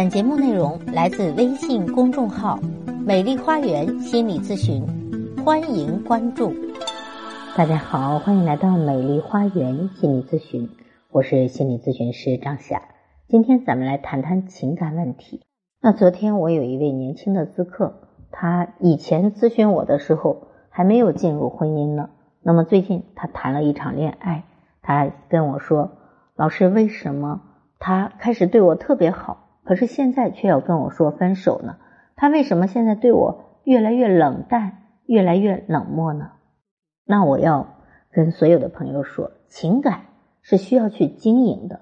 本节目内容来自微信公众号“美丽花园心理咨询”，欢迎关注。大家好，欢迎来到美丽花园心理咨询，我是心理咨询师张霞。今天咱们来谈谈情感问题。那昨天我有一位年轻的咨客，他以前咨询我的时候还没有进入婚姻呢。那么最近他谈了一场恋爱，他跟我说：“老师，为什么他开始对我特别好？”可是现在却要跟我说分手呢？他为什么现在对我越来越冷淡，越来越冷漠呢？那我要跟所有的朋友说，情感是需要去经营的，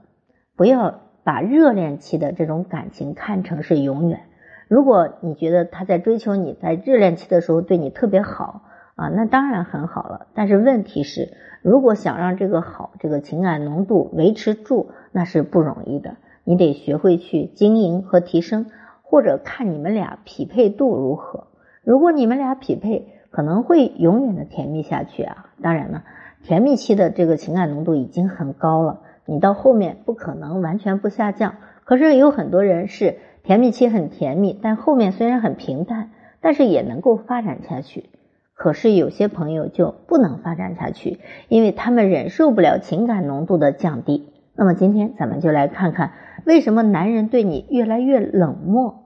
不要把热恋期的这种感情看成是永远。如果你觉得他在追求你，在热恋期的时候对你特别好啊，那当然很好了。但是问题是，如果想让这个好，这个情感浓度维持住，那是不容易的。你得学会去经营和提升，或者看你们俩匹配度如何。如果你们俩匹配，可能会永远的甜蜜下去啊。当然了，甜蜜期的这个情感浓度已经很高了，你到后面不可能完全不下降。可是有很多人是甜蜜期很甜蜜，但后面虽然很平淡，但是也能够发展下去。可是有些朋友就不能发展下去，因为他们忍受不了情感浓度的降低。那么今天咱们就来看看，为什么男人对你越来越冷漠？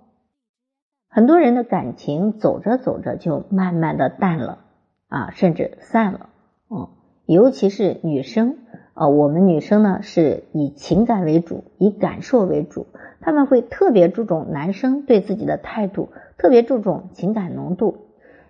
很多人的感情走着走着就慢慢的淡了啊，甚至散了。嗯，尤其是女生啊，我们女生呢是以情感为主，以感受为主，他们会特别注重男生对自己的态度，特别注重情感浓度。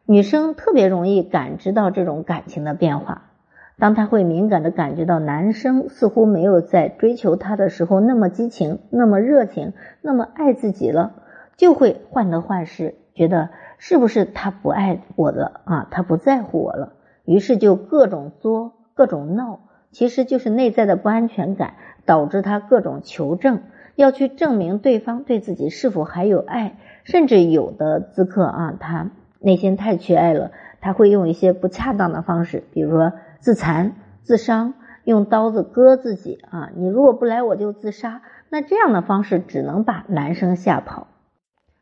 女生特别容易感知到这种感情的变化。当他会敏感的感觉到男生似乎没有在追求她的时候那么激情、那么热情、那么爱自己了，就会患得患失，觉得是不是他不爱我了啊？他不在乎我了，于是就各种作、各种闹，其实就是内在的不安全感导致他各种求证，要去证明对方对自己是否还有爱，甚至有的咨客啊，他内心太缺爱了，他会用一些不恰当的方式，比如说。自残、自伤，用刀子割自己啊！你如果不来，我就自杀。那这样的方式只能把男生吓跑，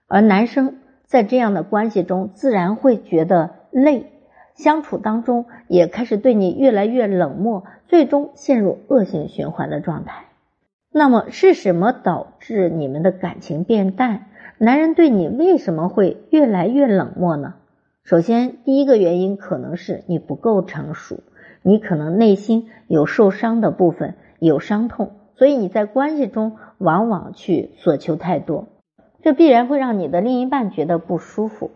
而男生在这样的关系中自然会觉得累，相处当中也开始对你越来越冷漠，最终陷入恶性循环的状态。那么是什么导致你们的感情变淡？男人对你为什么会越来越冷漠呢？首先，第一个原因可能是你不够成熟。你可能内心有受伤的部分，有伤痛，所以你在关系中往往去索求太多，这必然会让你的另一半觉得不舒服。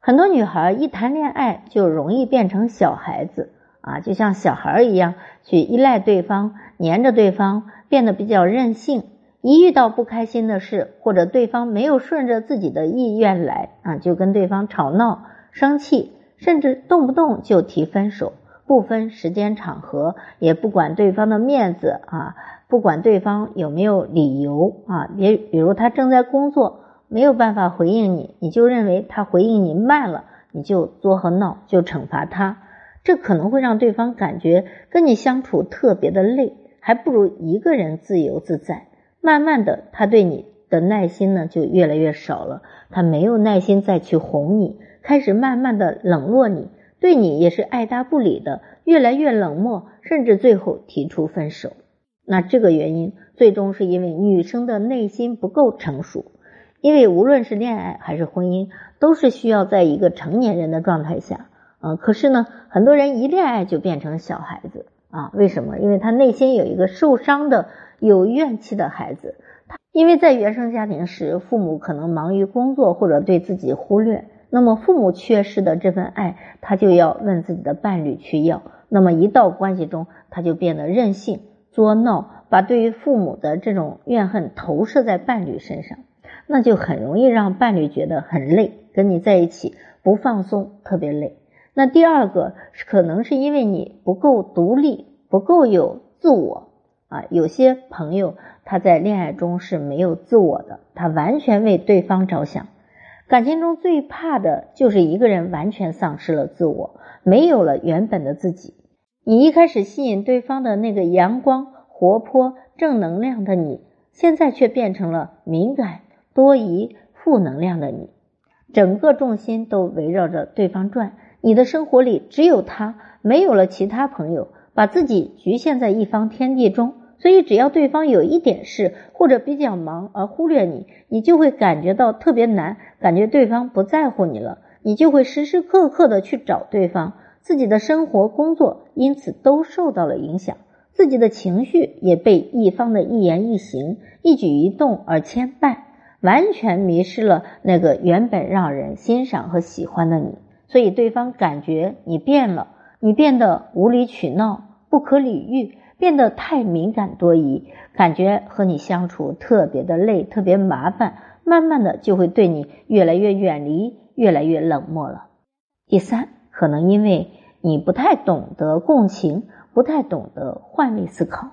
很多女孩一谈恋爱就容易变成小孩子啊，就像小孩一样去依赖对方，黏着对方，变得比较任性。一遇到不开心的事，或者对方没有顺着自己的意愿来啊，就跟对方吵闹、生气，甚至动不动就提分手。不分时间场合，也不管对方的面子啊，不管对方有没有理由啊，也比如他正在工作，没有办法回应你，你就认为他回应你慢了，你就作和闹，就惩罚他，这可能会让对方感觉跟你相处特别的累，还不如一个人自由自在。慢慢的，他对你的耐心呢就越来越少了，他没有耐心再去哄你，开始慢慢的冷落你。对你也是爱答不理的，越来越冷漠，甚至最后提出分手。那这个原因最终是因为女生的内心不够成熟。因为无论是恋爱还是婚姻，都是需要在一个成年人的状态下。嗯，可是呢，很多人一恋爱就变成小孩子啊？为什么？因为他内心有一个受伤的、有怨气的孩子。他因为在原生家庭时，父母可能忙于工作或者对自己忽略。那么父母缺失的这份爱，他就要问自己的伴侣去要。那么一到关系中，他就变得任性、作闹，把对于父母的这种怨恨投射在伴侣身上，那就很容易让伴侣觉得很累，跟你在一起不放松，特别累。那第二个可能是因为你不够独立，不够有自我啊。有些朋友他在恋爱中是没有自我的，他完全为对方着想。感情中最怕的就是一个人完全丧失了自我，没有了原本的自己。你一开始吸引对方的那个阳光、活泼、正能量的你，现在却变成了敏感、多疑、负能量的你，整个重心都围绕着对方转，你的生活里只有他，没有了其他朋友，把自己局限在一方天地中。所以，只要对方有一点事或者比较忙而忽略你，你就会感觉到特别难，感觉对方不在乎你了，你就会时时刻刻的去找对方，自己的生活、工作因此都受到了影响，自己的情绪也被一方的一言一行、一举一动而牵绊，完全迷失了那个原本让人欣赏和喜欢的你。所以，对方感觉你变了，你变得无理取闹、不可理喻。变得太敏感多疑，感觉和你相处特别的累，特别麻烦，慢慢的就会对你越来越远离，越来越冷漠了。第三，可能因为你不太懂得共情，不太懂得换位思考。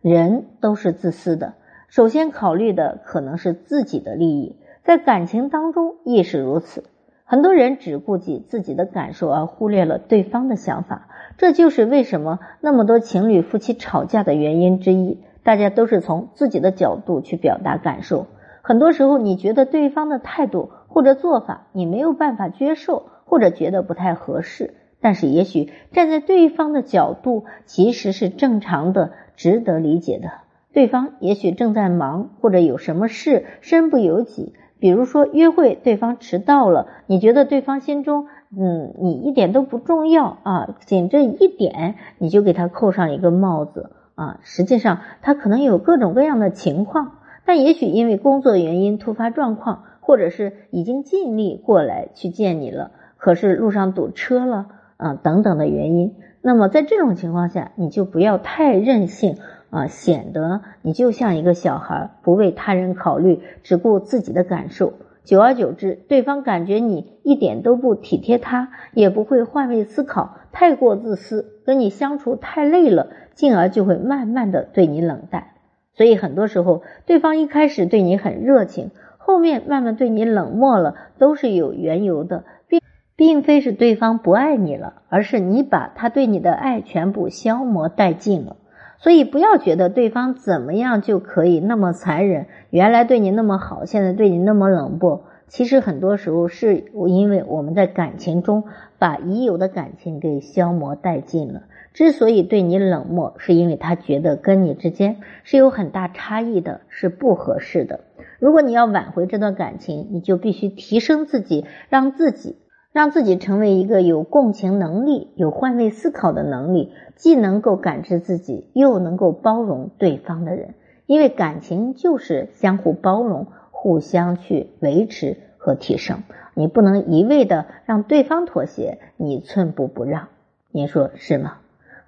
人都是自私的，首先考虑的可能是自己的利益，在感情当中亦是如此。很多人只顾及自己的感受，而忽略了对方的想法。这就是为什么那么多情侣夫妻吵架的原因之一。大家都是从自己的角度去表达感受，很多时候你觉得对方的态度或者做法你没有办法接受，或者觉得不太合适，但是也许站在对方的角度其实是正常的，值得理解的。对方也许正在忙，或者有什么事身不由己，比如说约会对方迟到了，你觉得对方心中。嗯，你一点都不重要啊，仅这一点你就给他扣上一个帽子啊。实际上他可能有各种各样的情况，但也许因为工作原因、突发状况，或者是已经尽力过来去见你了，可是路上堵车了啊等等的原因。那么在这种情况下，你就不要太任性啊，显得你就像一个小孩，不为他人考虑，只顾自己的感受。久而久之，对方感觉你一点都不体贴他，也不会换位思考，太过自私，跟你相处太累了，进而就会慢慢的对你冷淡。所以很多时候，对方一开始对你很热情，后面慢慢对你冷漠了，都是有缘由的，并并非是对方不爱你了，而是你把他对你的爱全部消磨殆尽了。所以不要觉得对方怎么样就可以那么残忍，原来对你那么好，现在对你那么冷漠。其实很多时候是因为我们在感情中把已有的感情给消磨殆尽了。之所以对你冷漠，是因为他觉得跟你之间是有很大差异的，是不合适的。如果你要挽回这段感情，你就必须提升自己，让自己。让自己成为一个有共情能力、有换位思考的能力，既能够感知自己，又能够包容对方的人。因为感情就是相互包容、互相去维持和提升。你不能一味的让对方妥协，你寸步不让。您说是吗？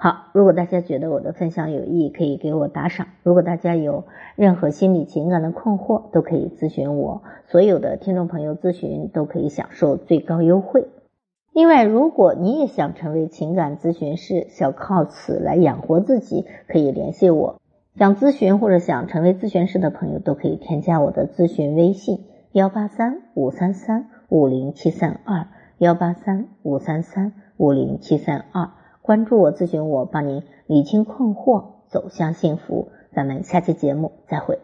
好，如果大家觉得我的分享有益，可以给我打赏。如果大家有任何心理情感的困惑，都可以咨询我。所有的听众朋友咨询都可以享受最高优惠。另外，如果你也想成为情感咨询师，想靠此来养活自己，可以联系我。想咨询或者想成为咨询师的朋友，都可以添加我的咨询微信：幺八三五三三五零七三二，幺八三五三三五零七三二。关注我，咨询我，帮您理清困惑，走向幸福。咱们下期节目再会。